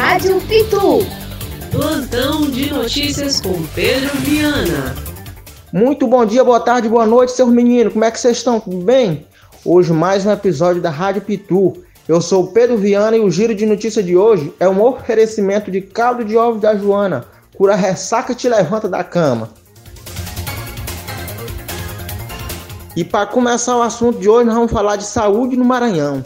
Rádio Pitu. Plantão de notícias com Pedro Viana. Muito bom dia, boa tarde, boa noite, seus meninos. Como é que vocês estão? Tudo bem? Hoje mais um episódio da Rádio Pitu. Eu sou o Pedro Viana e o giro de notícia de hoje é um oferecimento de caldo de ovos da Joana. Cura ressaca te levanta da cama. E para começar o assunto de hoje, nós vamos falar de saúde no Maranhão.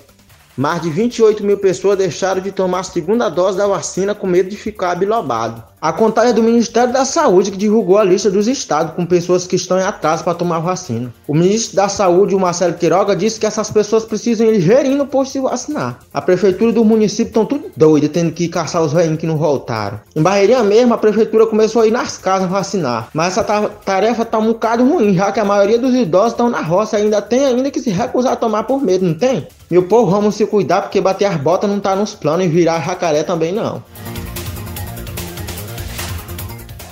Mais de 28 mil pessoas deixaram de tomar a segunda dose da vacina com medo de ficar bilobado. A contagem do Ministério da Saúde que divulgou a lista dos estados com pessoas que estão em atraso para tomar vacina. O ministro da Saúde, o Marcelo Queiroga, disse que essas pessoas precisam ir gerindo posto se vacinar. A prefeitura do município estão tudo doida, tendo que caçar os velhinhos que não voltaram. Em Barreirinha mesmo, a prefeitura começou a ir nas casas vacinar. Mas essa tarefa tá um bocado ruim, já que a maioria dos idosos estão na roça ainda tem ainda que se recusar a tomar por medo, não tem? Meu povo, vamos se cuidar porque bater as botas não tá nos planos e virar jacaré também não.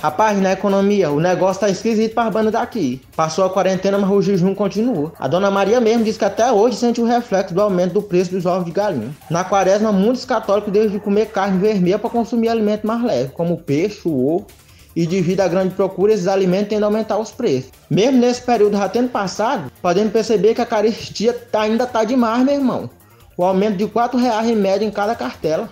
Rapaz, na economia, o negócio tá esquisito para as bandas daqui. Passou a quarentena, mas o jejum continua. A dona Maria mesmo diz que até hoje sente o reflexo do aumento do preço dos ovos de galinha. Na quaresma, muitos católicos deixam de comer carne vermelha para consumir alimentos mais leves, como peixe, ovo. E devido à grande procura, esses alimentos tendem a aumentar os preços. Mesmo nesse período já tendo passado, podemos perceber que a caristia tá, ainda tá demais, meu irmão. O aumento de 4 reais em média em cada cartela.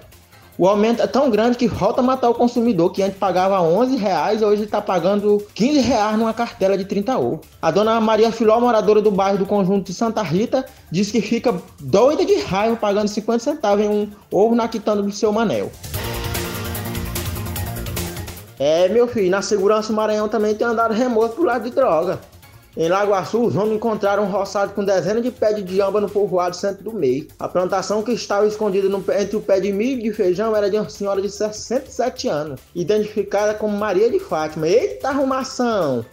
O aumento é tão grande que falta matar o consumidor, que antes pagava 11 reais, hoje está pagando 15 reais numa cartela de 30 ovos. A dona Maria Filó, moradora do bairro do conjunto de Santa Rita, diz que fica doida de raiva pagando 50 centavos em um ovo na quitanda do seu manel. É, meu filho, na segurança o Maranhão também tem andado remoto pro lado de droga. Em Lagoaçu, os homens encontraram um roçado com dezenas de pés de diamba no povoado centro do meio. A plantação que estava escondida no, entre o pé de milho e de feijão era de uma senhora de 67 anos, identificada como Maria de Fátima. Eita arrumação!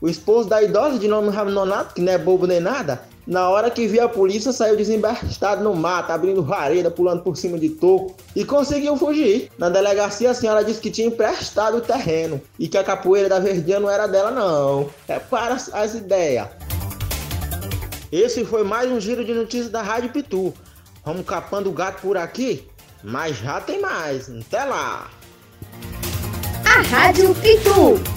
O esposo da idosa de nome Ramnonato, que não é bobo nem nada, na hora que viu a polícia, saiu desembestado no mato, abrindo vareda, pulando por cima de toco e conseguiu fugir. Na delegacia, a senhora disse que tinha emprestado o terreno e que a capoeira da Verdinha não era dela, não. É para as ideias. Esse foi mais um giro de notícias da Rádio Pitu. Vamos capando o gato por aqui, mas já tem mais. Até lá! A Rádio Pitu